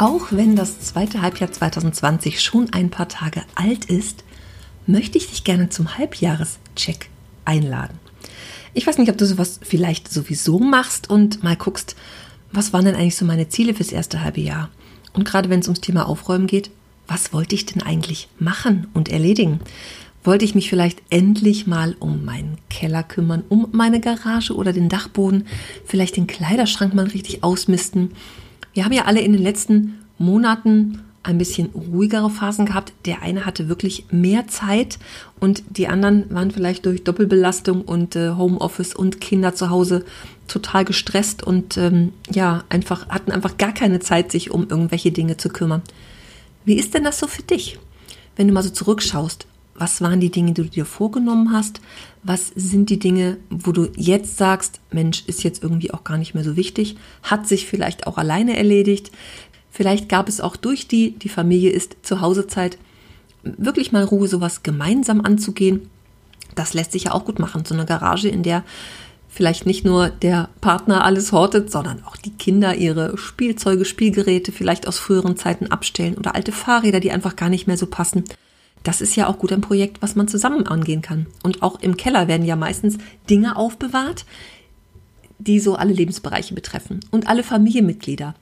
Auch wenn das zweite Halbjahr 2020 schon ein paar Tage alt ist, möchte ich dich gerne zum Halbjahrescheck einladen. Ich weiß nicht, ob du sowas vielleicht sowieso machst und mal guckst, was waren denn eigentlich so meine Ziele fürs erste halbe Jahr? Und gerade wenn es ums Thema Aufräumen geht, was wollte ich denn eigentlich machen und erledigen? Wollte ich mich vielleicht endlich mal um meinen Keller kümmern, um meine Garage oder den Dachboden, vielleicht den Kleiderschrank mal richtig ausmisten? Wir haben ja alle in den letzten Monaten ein bisschen ruhigere Phasen gehabt. Der eine hatte wirklich mehr Zeit und die anderen waren vielleicht durch Doppelbelastung und äh, Homeoffice und Kinder zu Hause total gestresst und ähm, ja, einfach hatten einfach gar keine Zeit, sich um irgendwelche Dinge zu kümmern. Wie ist denn das so für dich? Wenn du mal so zurückschaust, was waren die Dinge, die du dir vorgenommen hast? Was sind die Dinge, wo du jetzt sagst, Mensch, ist jetzt irgendwie auch gar nicht mehr so wichtig? Hat sich vielleicht auch alleine erledigt? Vielleicht gab es auch durch die, die Familie ist zu Hause Zeit, wirklich mal Ruhe, sowas gemeinsam anzugehen. Das lässt sich ja auch gut machen. So eine Garage, in der vielleicht nicht nur der Partner alles hortet, sondern auch die Kinder ihre Spielzeuge, Spielgeräte vielleicht aus früheren Zeiten abstellen oder alte Fahrräder, die einfach gar nicht mehr so passen das ist ja auch gut ein Projekt, was man zusammen angehen kann. Und auch im Keller werden ja meistens Dinge aufbewahrt, die so alle Lebensbereiche betreffen und alle Familienmitglieder.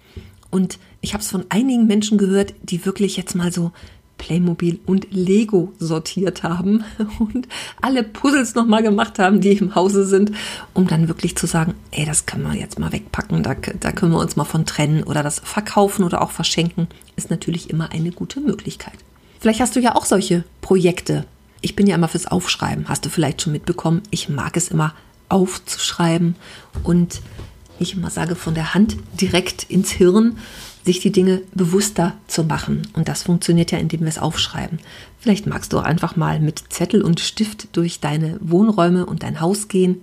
Und ich habe es von einigen Menschen gehört, die wirklich jetzt mal so Playmobil und Lego sortiert haben und alle Puzzles nochmal gemacht haben, die im Hause sind, um dann wirklich zu sagen, ey, das können wir jetzt mal wegpacken, da, da können wir uns mal von trennen oder das verkaufen oder auch verschenken, ist natürlich immer eine gute Möglichkeit. Vielleicht hast du ja auch solche Projekte. Ich bin ja immer fürs Aufschreiben, hast du vielleicht schon mitbekommen. Ich mag es immer aufzuschreiben und ich immer sage, von der Hand direkt ins Hirn, sich die Dinge bewusster zu machen. Und das funktioniert ja, indem wir es aufschreiben. Vielleicht magst du auch einfach mal mit Zettel und Stift durch deine Wohnräume und dein Haus gehen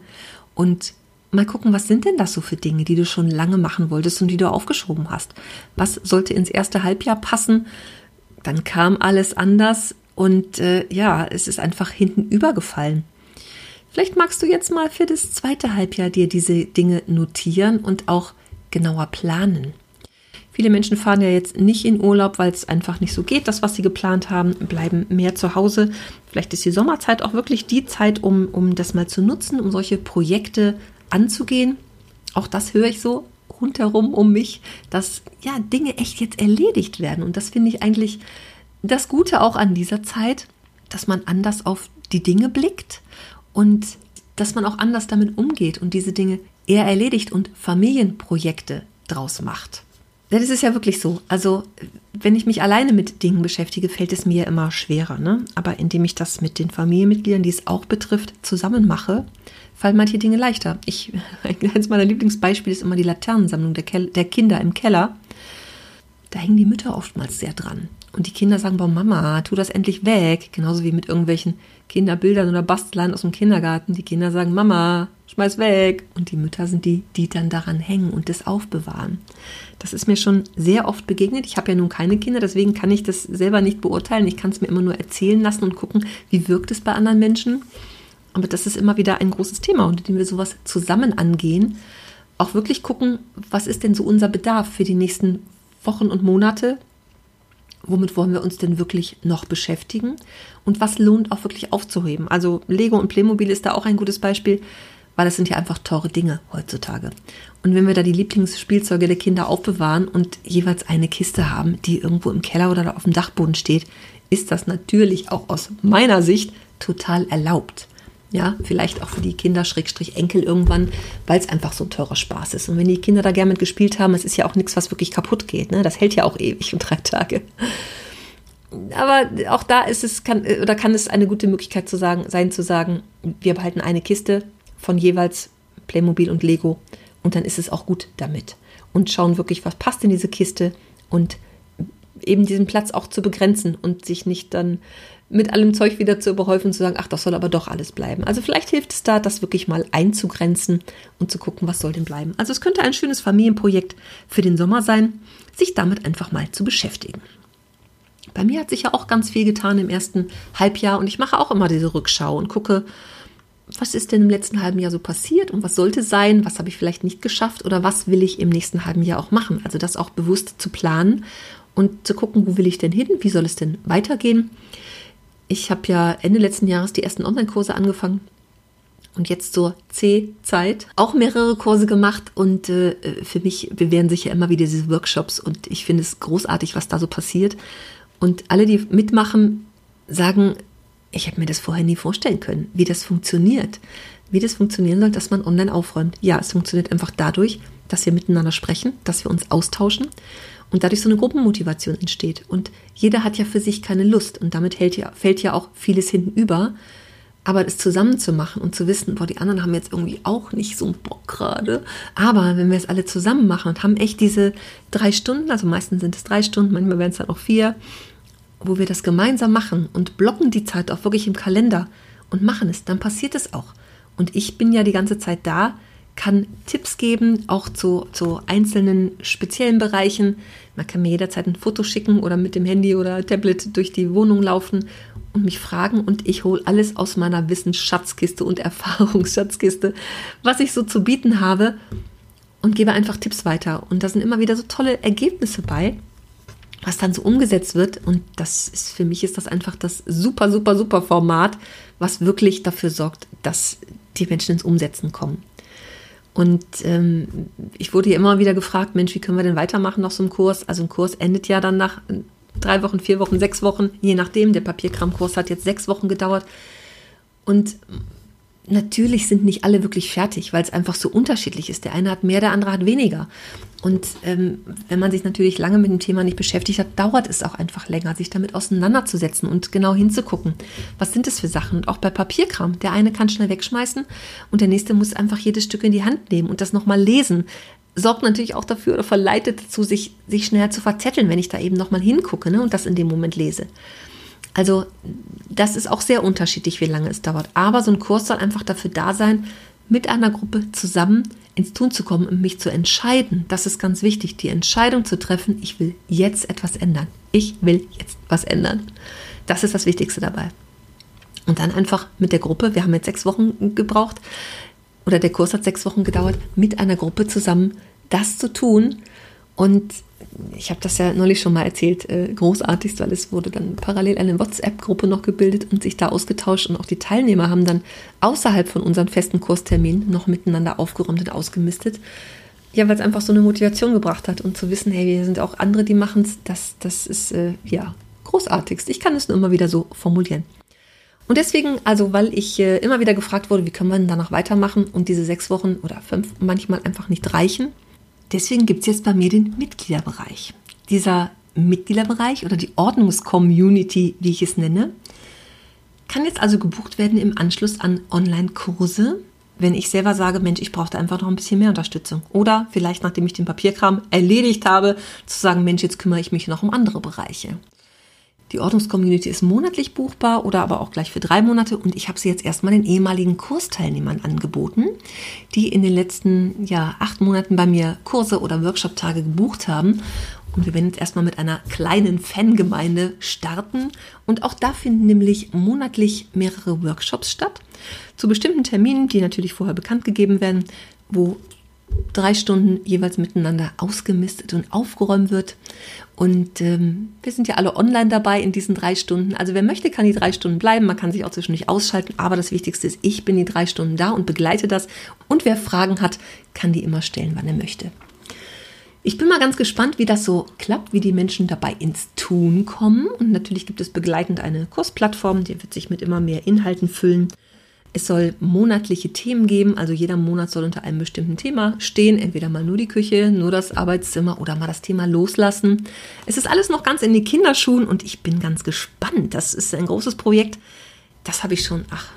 und mal gucken, was sind denn das so für Dinge, die du schon lange machen wolltest und die du aufgeschoben hast. Was sollte ins erste Halbjahr passen? Dann kam alles anders und äh, ja, es ist einfach hinten übergefallen. Vielleicht magst du jetzt mal für das zweite Halbjahr dir diese Dinge notieren und auch genauer planen. Viele Menschen fahren ja jetzt nicht in Urlaub, weil es einfach nicht so geht, das, was sie geplant haben, bleiben mehr zu Hause. Vielleicht ist die Sommerzeit auch wirklich die Zeit, um, um das mal zu nutzen, um solche Projekte anzugehen. Auch das höre ich so rundherum um mich, dass ja Dinge echt jetzt erledigt werden. Und das finde ich eigentlich das Gute auch an dieser Zeit, dass man anders auf die Dinge blickt und dass man auch anders damit umgeht und diese Dinge eher erledigt und Familienprojekte draus macht. Ja, das ist ja wirklich so. Also, wenn ich mich alleine mit Dingen beschäftige, fällt es mir immer schwerer. Ne? Aber indem ich das mit den Familienmitgliedern, die es auch betrifft, zusammen mache, fallen manche Dinge leichter. Ich, eines meiner Lieblingsbeispiele ist immer die Laternensammlung der, der Kinder im Keller. Da hängen die Mütter oftmals sehr dran. Und die Kinder sagen, boah, Mama, tu das endlich weg. Genauso wie mit irgendwelchen Kinderbildern oder Bastlern aus dem Kindergarten. Die Kinder sagen, Mama, schmeiß weg. Und die Mütter sind die, die dann daran hängen und das aufbewahren. Das ist mir schon sehr oft begegnet. Ich habe ja nun keine Kinder, deswegen kann ich das selber nicht beurteilen. Ich kann es mir immer nur erzählen lassen und gucken, wie wirkt es bei anderen Menschen. Aber das ist immer wieder ein großes Thema, unter dem wir sowas zusammen angehen. Auch wirklich gucken, was ist denn so unser Bedarf für die nächsten Wochen und Monate? Womit wollen wir uns denn wirklich noch beschäftigen? Und was lohnt auch wirklich aufzuheben? Also Lego und Playmobil ist da auch ein gutes Beispiel, weil das sind ja einfach teure Dinge heutzutage. Und wenn wir da die Lieblingsspielzeuge der Kinder aufbewahren und jeweils eine Kiste haben, die irgendwo im Keller oder auf dem Dachboden steht, ist das natürlich auch aus meiner Sicht total erlaubt. Ja, vielleicht auch für die Kinder, Schrägstrich Enkel irgendwann, weil es einfach so ein teurer Spaß ist. Und wenn die Kinder da gerne mit gespielt haben, es ist ja auch nichts, was wirklich kaputt geht. Ne? Das hält ja auch ewig und drei Tage. Aber auch da ist es, kann, oder kann es eine gute Möglichkeit zu sagen, sein, zu sagen, wir behalten eine Kiste von jeweils Playmobil und Lego und dann ist es auch gut damit. Und schauen wirklich, was passt in diese Kiste und eben diesen Platz auch zu begrenzen und sich nicht dann mit allem Zeug wieder zu überhäufen und zu sagen, ach, das soll aber doch alles bleiben. Also vielleicht hilft es da, das wirklich mal einzugrenzen und zu gucken, was soll denn bleiben. Also es könnte ein schönes Familienprojekt für den Sommer sein, sich damit einfach mal zu beschäftigen. Bei mir hat sich ja auch ganz viel getan im ersten Halbjahr und ich mache auch immer diese Rückschau und gucke, was ist denn im letzten halben Jahr so passiert und was sollte sein, was habe ich vielleicht nicht geschafft oder was will ich im nächsten halben Jahr auch machen. Also das auch bewusst zu planen und zu gucken, wo will ich denn hin, wie soll es denn weitergehen. Ich habe ja Ende letzten Jahres die ersten Online-Kurse angefangen und jetzt zur C-Zeit auch mehrere Kurse gemacht und äh, für mich bewähren sich ja immer wieder diese Workshops und ich finde es großartig, was da so passiert. Und alle, die mitmachen, sagen, ich habe mir das vorher nie vorstellen können, wie das funktioniert. Wie das funktionieren soll, dass man online aufräumt. Ja, es funktioniert einfach dadurch, dass wir miteinander sprechen, dass wir uns austauschen und dadurch so eine Gruppenmotivation entsteht. Und jeder hat ja für sich keine Lust und damit ja, fällt ja auch vieles hinten über. Aber es zusammen zu machen und zu wissen, boah, die anderen haben jetzt irgendwie auch nicht so einen Bock gerade. Aber wenn wir es alle zusammen machen und haben echt diese drei Stunden, also meistens sind es drei Stunden, manchmal werden es dann auch vier, wo wir das gemeinsam machen und blocken die Zeit auch wirklich im Kalender und machen es, dann passiert es auch. Und ich bin ja die ganze Zeit da, kann Tipps geben, auch zu, zu einzelnen speziellen Bereichen. Man kann mir jederzeit ein Foto schicken oder mit dem Handy oder Tablet durch die Wohnung laufen und mich fragen und ich hole alles aus meiner Wissensschatzkiste und Erfahrungsschatzkiste, was ich so zu bieten habe und gebe einfach Tipps weiter. Und da sind immer wieder so tolle Ergebnisse bei was dann so umgesetzt wird. Und das ist für mich ist das einfach das super, super, super Format, was wirklich dafür sorgt, dass die Menschen ins Umsetzen kommen. Und ähm, ich wurde hier immer wieder gefragt, Mensch, wie können wir denn weitermachen nach so einem Kurs? Also ein Kurs endet ja dann nach drei Wochen, vier Wochen, sechs Wochen, je nachdem. Der Papierkramkurs hat jetzt sechs Wochen gedauert. Und natürlich sind nicht alle wirklich fertig, weil es einfach so unterschiedlich ist. Der eine hat mehr, der andere hat weniger. Und ähm, wenn man sich natürlich lange mit dem Thema nicht beschäftigt hat, dauert es auch einfach länger, sich damit auseinanderzusetzen und genau hinzugucken. Was sind das für Sachen? Und auch bei Papierkram. Der eine kann schnell wegschmeißen und der nächste muss einfach jedes Stück in die Hand nehmen und das nochmal lesen. Sorgt natürlich auch dafür oder verleitet dazu, sich, sich schneller zu verzetteln, wenn ich da eben nochmal hingucke ne, und das in dem Moment lese. Also das ist auch sehr unterschiedlich, wie lange es dauert. Aber so ein Kurs soll einfach dafür da sein, mit einer Gruppe zusammen ins Tun zu kommen und mich zu entscheiden. Das ist ganz wichtig, die Entscheidung zu treffen, ich will jetzt etwas ändern. Ich will jetzt was ändern. Das ist das Wichtigste dabei. Und dann einfach mit der Gruppe, wir haben jetzt sechs Wochen gebraucht, oder der Kurs hat sechs Wochen gedauert, mit einer Gruppe zusammen das zu tun und ich habe das ja neulich schon mal erzählt, äh, großartigst, weil es wurde dann parallel eine WhatsApp-Gruppe noch gebildet und sich da ausgetauscht und auch die Teilnehmer haben dann außerhalb von unseren festen Kursterminen noch miteinander aufgeräumt und ausgemistet. Ja, weil es einfach so eine Motivation gebracht hat und zu wissen, hey, wir sind auch andere, die machen es, das, das ist äh, ja großartigst. Ich kann es nur immer wieder so formulieren. Und deswegen, also weil ich äh, immer wieder gefragt wurde, wie können wir denn danach weitermachen und diese sechs Wochen oder fünf manchmal einfach nicht reichen, Deswegen gibt es jetzt bei mir den Mitgliederbereich. Dieser Mitgliederbereich oder die Ordnungscommunity, wie ich es nenne, kann jetzt also gebucht werden im Anschluss an Online-Kurse, wenn ich selber sage, Mensch, ich brauchte einfach noch ein bisschen mehr Unterstützung. Oder vielleicht, nachdem ich den Papierkram erledigt habe, zu sagen, Mensch, jetzt kümmere ich mich noch um andere Bereiche. Die Ordnungscommunity ist monatlich buchbar oder aber auch gleich für drei Monate und ich habe sie jetzt erstmal den ehemaligen Kursteilnehmern angeboten, die in den letzten ja, acht Monaten bei mir Kurse oder Workshop-Tage gebucht haben. Und wir werden jetzt erstmal mit einer kleinen Fangemeinde starten. Und auch da finden nämlich monatlich mehrere Workshops statt. Zu bestimmten Terminen, die natürlich vorher bekannt gegeben werden, wo drei Stunden jeweils miteinander ausgemistet und aufgeräumt wird. Und ähm, wir sind ja alle online dabei in diesen drei Stunden. Also wer möchte, kann die drei Stunden bleiben. Man kann sich auch zwischendurch ausschalten. Aber das Wichtigste ist, ich bin die drei Stunden da und begleite das. Und wer Fragen hat, kann die immer stellen, wann er möchte. Ich bin mal ganz gespannt, wie das so klappt, wie die Menschen dabei ins Tun kommen. Und natürlich gibt es begleitend eine Kursplattform, die wird sich mit immer mehr Inhalten füllen. Es soll monatliche Themen geben, also jeder Monat soll unter einem bestimmten Thema stehen, entweder mal nur die Küche, nur das Arbeitszimmer oder mal das Thema loslassen. Es ist alles noch ganz in den Kinderschuhen und ich bin ganz gespannt. Das ist ein großes Projekt. Das habe ich schon, ach,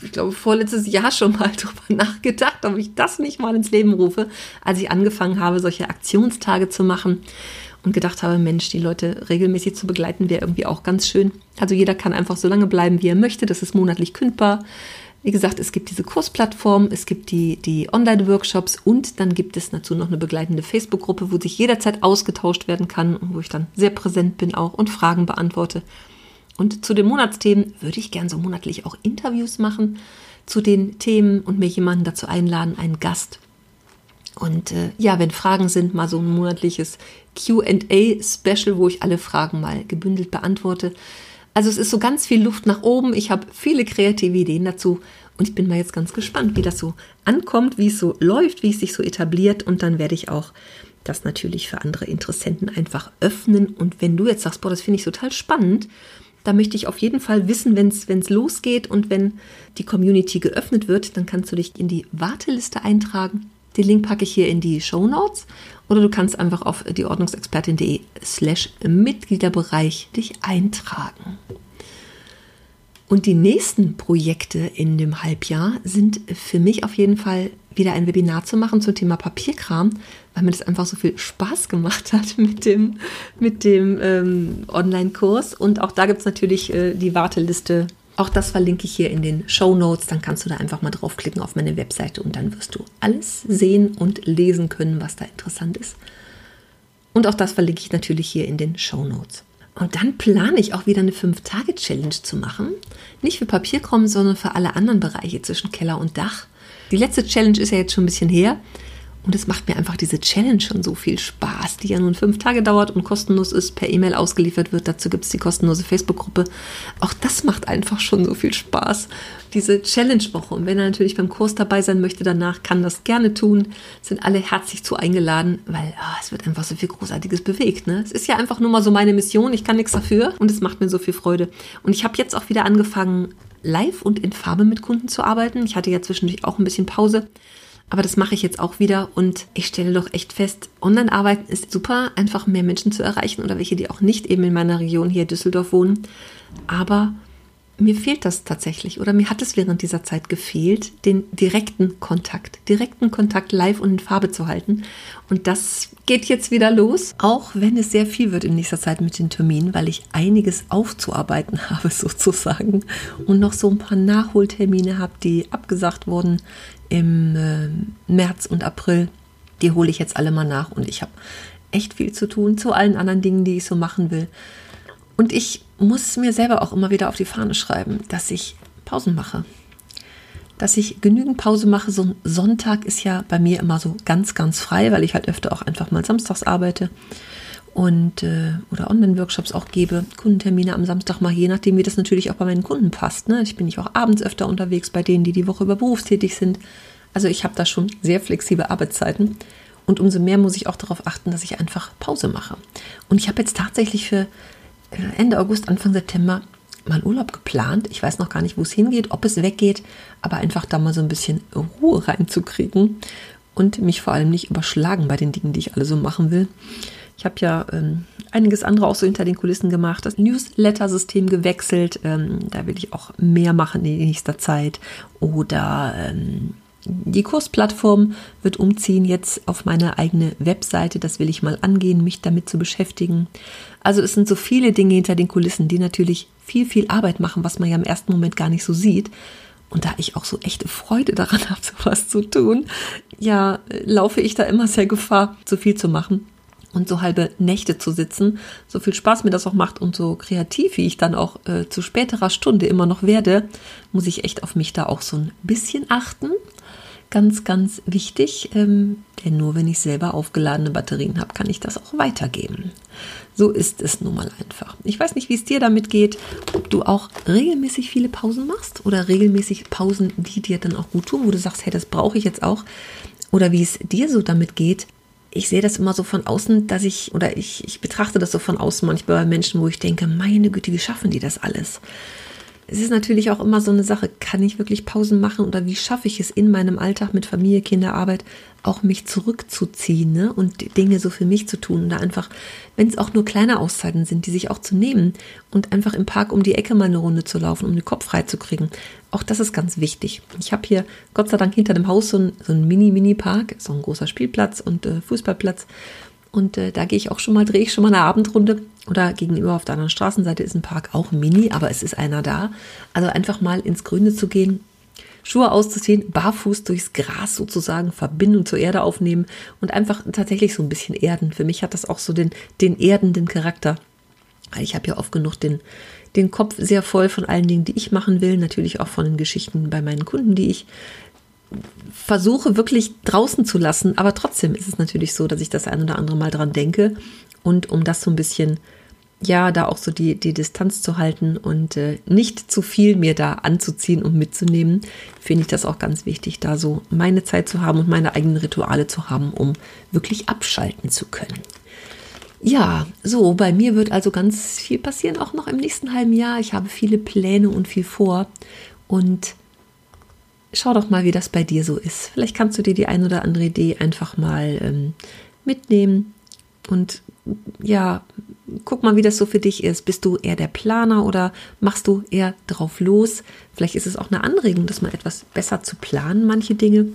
ich glaube, vorletztes Jahr schon mal drüber nachgedacht, ob ich das nicht mal ins Leben rufe, als ich angefangen habe, solche Aktionstage zu machen. Und gedacht habe, Mensch, die Leute regelmäßig zu begleiten, wäre irgendwie auch ganz schön. Also jeder kann einfach so lange bleiben, wie er möchte. Das ist monatlich kündbar. Wie gesagt, es gibt diese Kursplattform, es gibt die, die Online-Workshops und dann gibt es dazu noch eine begleitende Facebook-Gruppe, wo sich jederzeit ausgetauscht werden kann und wo ich dann sehr präsent bin auch und Fragen beantworte. Und zu den Monatsthemen würde ich gern so monatlich auch Interviews machen zu den Themen und mir jemanden dazu einladen, einen Gast. Und äh, ja, wenn Fragen sind, mal so ein monatliches QA-Special, wo ich alle Fragen mal gebündelt beantworte. Also es ist so ganz viel Luft nach oben. Ich habe viele kreative Ideen dazu und ich bin mal jetzt ganz gespannt, wie das so ankommt, wie es so läuft, wie es sich so etabliert. Und dann werde ich auch das natürlich für andere Interessenten einfach öffnen. Und wenn du jetzt sagst, boah, das finde ich total spannend, da möchte ich auf jeden Fall wissen, wenn es losgeht und wenn die Community geöffnet wird, dann kannst du dich in die Warteliste eintragen. Den Link packe ich hier in die Show Notes oder du kannst einfach auf dieordnungsexpertin.de slash Mitgliederbereich dich eintragen. Und die nächsten Projekte in dem Halbjahr sind für mich auf jeden Fall wieder ein Webinar zu machen zum Thema Papierkram, weil mir das einfach so viel Spaß gemacht hat mit dem, mit dem ähm, Online-Kurs. Und auch da gibt es natürlich äh, die Warteliste. Auch das verlinke ich hier in den Show Notes. Dann kannst du da einfach mal draufklicken auf meine Webseite und dann wirst du alles sehen und lesen können, was da interessant ist. Und auch das verlinke ich natürlich hier in den Show Notes. Und dann plane ich auch wieder eine 5-Tage-Challenge zu machen. Nicht für Papierkram, sondern für alle anderen Bereiche zwischen Keller und Dach. Die letzte Challenge ist ja jetzt schon ein bisschen her. Und es macht mir einfach diese Challenge schon so viel Spaß, die ja nun fünf Tage dauert und kostenlos ist, per E-Mail ausgeliefert wird. Dazu gibt es die kostenlose Facebook-Gruppe. Auch das macht einfach schon so viel Spaß, diese Challenge-Woche. Und wenn er natürlich beim Kurs dabei sein möchte danach, kann das gerne tun. Sind alle herzlich zu eingeladen, weil oh, es wird einfach so viel Großartiges bewegt. Ne? Es ist ja einfach nur mal so meine Mission. Ich kann nichts dafür und es macht mir so viel Freude. Und ich habe jetzt auch wieder angefangen, live und in Farbe mit Kunden zu arbeiten. Ich hatte ja zwischendurch auch ein bisschen Pause. Aber das mache ich jetzt auch wieder und ich stelle doch echt fest, Online-Arbeiten ist super, einfach mehr Menschen zu erreichen oder welche, die auch nicht eben in meiner Region hier Düsseldorf wohnen. Aber mir fehlt das tatsächlich oder mir hat es während dieser Zeit gefehlt, den direkten Kontakt, direkten Kontakt live und in Farbe zu halten. Und das geht jetzt wieder los, auch wenn es sehr viel wird in nächster Zeit mit den Terminen, weil ich einiges aufzuarbeiten habe sozusagen und noch so ein paar Nachholtermine habe, die abgesagt wurden im äh, März und April. Die hole ich jetzt alle mal nach und ich habe echt viel zu tun zu allen anderen Dingen, die ich so machen will. Und ich muss mir selber auch immer wieder auf die Fahne schreiben, dass ich Pausen mache. Dass ich genügend Pause mache. So ein Sonntag ist ja bei mir immer so ganz, ganz frei, weil ich halt öfter auch einfach mal samstags arbeite und äh, oder Online-Workshops auch gebe, Kundentermine am Samstag mal, je nachdem, wie das natürlich auch bei meinen Kunden passt. Ne? Ich bin nicht auch abends öfter unterwegs bei denen, die die Woche über berufstätig sind. Also ich habe da schon sehr flexible Arbeitszeiten. Und umso mehr muss ich auch darauf achten, dass ich einfach Pause mache. Und ich habe jetzt tatsächlich für äh, Ende August, Anfang September mal Urlaub geplant. Ich weiß noch gar nicht, wo es hingeht, ob es weggeht, aber einfach da mal so ein bisschen Ruhe reinzukriegen und mich vor allem nicht überschlagen bei den Dingen, die ich alle so machen will. Ich habe ja ähm, einiges andere auch so hinter den Kulissen gemacht, das Newsletter-System gewechselt. Ähm, da will ich auch mehr machen in nächster Zeit. Oder ähm, die Kursplattform wird umziehen jetzt auf meine eigene Webseite. Das will ich mal angehen, mich damit zu beschäftigen. Also es sind so viele Dinge hinter den Kulissen, die natürlich viel, viel Arbeit machen, was man ja im ersten Moment gar nicht so sieht. Und da ich auch so echte Freude daran habe, sowas zu tun, ja, laufe ich da immer sehr Gefahr, zu viel zu machen und so halbe Nächte zu sitzen. So viel Spaß mir das auch macht und so kreativ, wie ich dann auch äh, zu späterer Stunde immer noch werde, muss ich echt auf mich da auch so ein bisschen achten. Ganz, ganz wichtig, ähm, denn nur wenn ich selber aufgeladene Batterien habe, kann ich das auch weitergeben. So ist es nun mal einfach. Ich weiß nicht, wie es dir damit geht, ob du auch regelmäßig viele Pausen machst oder regelmäßig Pausen, die dir dann auch gut tun, wo du sagst, hey, das brauche ich jetzt auch. Oder wie es dir so damit geht, ich sehe das immer so von außen, dass ich, oder ich, ich betrachte das so von außen manchmal bei Menschen, wo ich denke, meine Güte, wie schaffen die das alles? Es ist natürlich auch immer so eine Sache, kann ich wirklich Pausen machen oder wie schaffe ich es in meinem Alltag mit Familie, Kinder, Arbeit auch mich zurückzuziehen ne? und Dinge so für mich zu tun. Da einfach, wenn es auch nur kleine Auszeiten sind, die sich auch zu nehmen und einfach im Park um die Ecke mal eine Runde zu laufen, um den Kopf frei zu kriegen. Auch das ist ganz wichtig. Ich habe hier Gott sei Dank hinter dem Haus so ein, so Mini-Mini-Park, so ein großer Spielplatz und äh, Fußballplatz. Und äh, da gehe ich auch schon mal, drehe ich schon mal eine Abendrunde. Oder gegenüber auf der anderen Straßenseite ist ein Park auch mini, aber es ist einer da. Also einfach mal ins Grüne zu gehen, Schuhe auszuziehen, barfuß durchs Gras sozusagen, Verbindung zur Erde aufnehmen und einfach tatsächlich so ein bisschen erden. Für mich hat das auch so den, den erdenden Charakter. Ich habe ja oft genug den, den Kopf sehr voll von allen Dingen, die ich machen will, natürlich auch von den Geschichten bei meinen Kunden, die ich versuche wirklich draußen zu lassen. Aber trotzdem ist es natürlich so, dass ich das ein oder andere Mal dran denke. Und um das so ein bisschen ja, da auch so die, die Distanz zu halten und äh, nicht zu viel mir da anzuziehen und mitzunehmen, finde ich das auch ganz wichtig, da so meine Zeit zu haben und meine eigenen Rituale zu haben, um wirklich abschalten zu können. Ja, so, bei mir wird also ganz viel passieren, auch noch im nächsten halben Jahr. Ich habe viele Pläne und viel vor und schau doch mal, wie das bei dir so ist. Vielleicht kannst du dir die ein oder andere Idee einfach mal ähm, mitnehmen und ja, guck mal, wie das so für dich ist. Bist du eher der Planer oder machst du eher drauf los? Vielleicht ist es auch eine Anregung, das mal etwas besser zu planen, manche Dinge.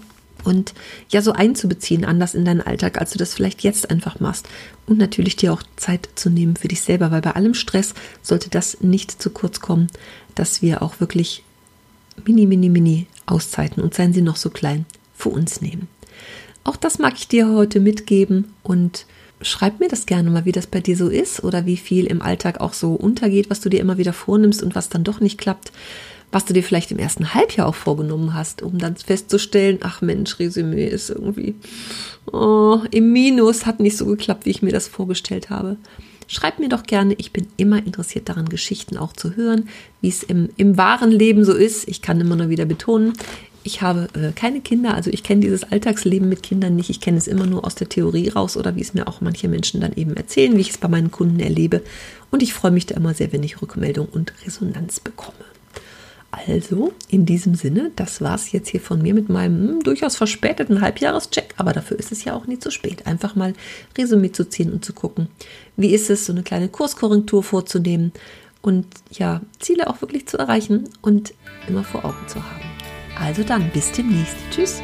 Und ja, so einzubeziehen, anders in deinen Alltag, als du das vielleicht jetzt einfach machst. Und natürlich dir auch Zeit zu nehmen für dich selber, weil bei allem Stress sollte das nicht zu kurz kommen, dass wir auch wirklich mini, mini, mini Auszeiten und seien sie noch so klein für uns nehmen. Auch das mag ich dir heute mitgeben und schreib mir das gerne mal, wie das bei dir so ist oder wie viel im Alltag auch so untergeht, was du dir immer wieder vornimmst und was dann doch nicht klappt, was du dir vielleicht im ersten Halbjahr auch vorgenommen hast, um dann festzustellen, ach Mensch, Resümee ist irgendwie oh, im Minus, hat nicht so geklappt, wie ich mir das vorgestellt habe. Schreib mir doch gerne, ich bin immer interessiert daran, Geschichten auch zu hören, wie es im, im wahren Leben so ist. Ich kann immer nur wieder betonen, ich habe äh, keine Kinder, also ich kenne dieses Alltagsleben mit Kindern nicht. Ich kenne es immer nur aus der Theorie raus oder wie es mir auch manche Menschen dann eben erzählen, wie ich es bei meinen Kunden erlebe. Und ich freue mich da immer sehr, wenn ich Rückmeldung und Resonanz bekomme. Also, in diesem Sinne, das war es jetzt hier von mir mit meinem hm, durchaus verspäteten Halbjahrescheck, aber dafür ist es ja auch nie zu spät. Einfach mal Resümee zu ziehen und zu gucken, wie ist es, so eine kleine Kurskorrektur vorzunehmen und ja, Ziele auch wirklich zu erreichen und immer vor Augen zu haben. Also dann, bis demnächst. Tschüss.